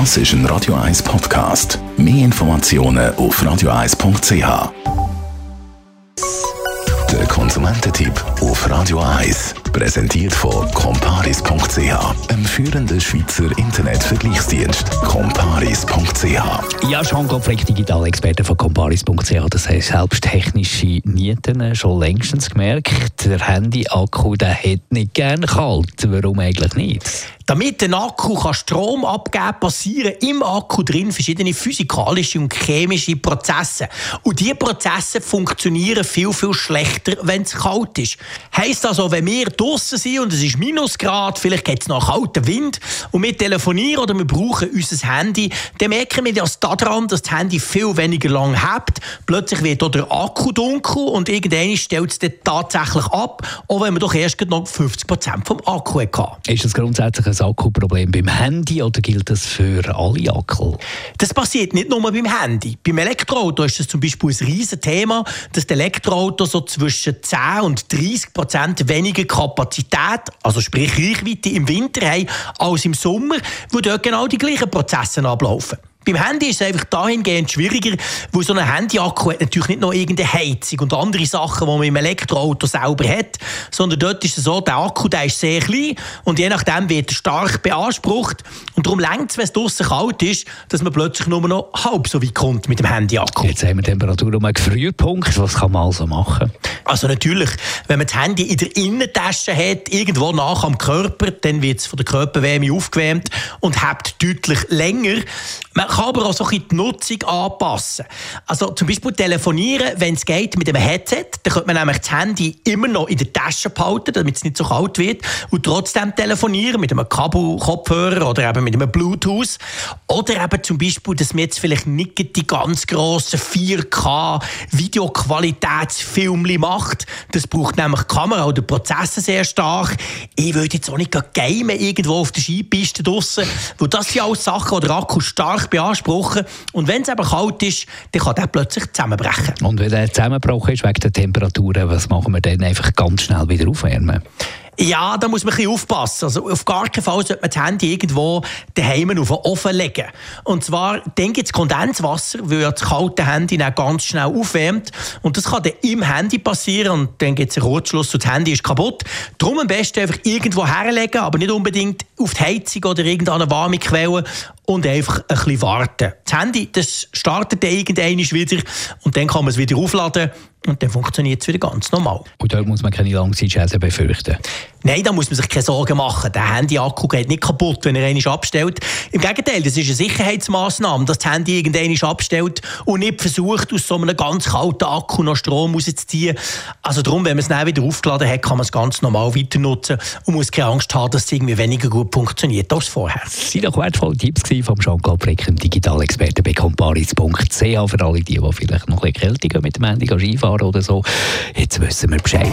Das ist ein Radio 1 Podcast. Mehr Informationen auf radio1.ch. Der Konsumententipp auf Radio 1 präsentiert von comparis.ch, einem führenden Schweizer Internetvergleichsdienst. comparis.ch. Ja, Jean Gottfried, Digitalexperte von comparis.ch, das heißt selbst technische Nieten schon längstens gemerkt, der Handy-Akku hat nicht gerne kalt. Warum eigentlich nicht? Damit der Akku Strom abgeben kann, passieren im Akku drin verschiedene physikalische und chemische Prozesse. Und diese Prozesse funktionieren viel, viel schlechter, wenn es kalt ist. Heißt also, wenn wir draußen sind und es ist Minusgrad, vielleicht geht es noch kalten Wind und wir telefonieren oder wir brauchen unser Handy, dann merken wir das daran, dass das Handy viel weniger lang hebt. Plötzlich wird auch der Akku dunkel und irgendwann stellt es dann tatsächlich ab, auch wenn man doch erst noch 50% vom Akku hatte. Ist das grundsätzlich ein Akkuproblem beim Handy oder gilt das für alle Akku? Das passiert nicht nur beim Handy. Beim Elektroauto ist das zum Beispiel ein riesen Thema, dass die Elektroautos so zwischen 10 und 30 Prozent weniger Kapazität, also sprich Reichweite im Winter haben als im Sommer, wo dort genau die gleichen Prozesse ablaufen. Beim Handy ist es einfach dahingehend schwieriger, weil so ein Handy-Akku hat natürlich nicht noch irgendeine Heizung und andere Sachen, die man im Elektroauto selber hat, sondern dort ist es so, der Akku der ist sehr klein und je nachdem wird er stark beansprucht und darum längt es, wenn es draußen kalt ist, dass man plötzlich nur noch halb so weit kommt mit dem Handy-Akku. Jetzt haben wir Temperatur um einen Gefrierpunkt. Was kann man also machen? Also natürlich, wenn man das Handy in der Innentasche hat, irgendwo nach am Körper, dann wird es von der Körperwärme aufgewärmt und hebt deutlich länger. Man kann aber auch so ein die Nutzung anpassen. Also zum Beispiel telefonieren, wenn es geht, mit einem Headset. Dann könnte man nämlich das Handy immer noch in der Tasche behalten, damit es nicht so kalt wird. Und trotzdem telefonieren mit einem Kabelkopfhörer oder eben mit einem Bluetooth. Oder eben zum Beispiel, dass man jetzt vielleicht nicht die ganz grossen 4K Videoqualitätsfilme macht. Das braucht nämlich die Kamera oder Prozesse sehr stark. Ich würde jetzt auch nicht gamen irgendwo auf der Skipiste draussen, weil das sind alles Sachen, die der Akku stark beanspruchen. Und wenn es eben kalt ist, dann kann der plötzlich zusammenbrechen. Und wenn er zusammengebrochen ist wegen der Temperaturen, was machen wir dann einfach ganz schnell wieder aufwärmen? Ja, da muss man ein bisschen aufpassen. Also auf gar keinen Fall sollte man das Handy irgendwo daheim auf den Ofen legen. Und zwar, dann gibt es Kondenswasser, weil das kalte Handy dann ganz schnell aufwärmt. Und das kann dann im Handy passieren und dann gibt es einen Kurzschluss und das Handy ist kaputt. Darum am besten einfach irgendwo herlegen, aber nicht unbedingt auf die Heizung oder irgendeine warme Quelle und einfach ein bisschen warten. Das Handy das startet dann irgendwann wieder und dann kann man es wieder aufladen und dann funktioniert es wieder ganz normal. Und dort muss man keine Langzeitschäden befürchten? Nein, da muss man sich keine Sorgen machen. Der Handy-Akku geht nicht kaputt, wenn er einmal abstellt. Im Gegenteil, das ist eine Sicherheitsmaßnahme, dass das Handy irgendwann abstellt und nicht versucht, aus so einem ganz kalten Akku noch Strom rauszuziehen. Also darum, wenn man es dann wieder aufgeladen hat, kann man es ganz normal weiter nutzen und muss keine Angst haben, dass es irgendwie weniger gut funktioniert als vorher. Das sind doch wertvolle Tipps von Jean-Claude Brick, dem Digitalexperten bei comparis.ch für alle die, die vielleicht noch ein bisschen kälter mit dem Handy Skifahren oder so. Jetzt wissen wir Bescheid.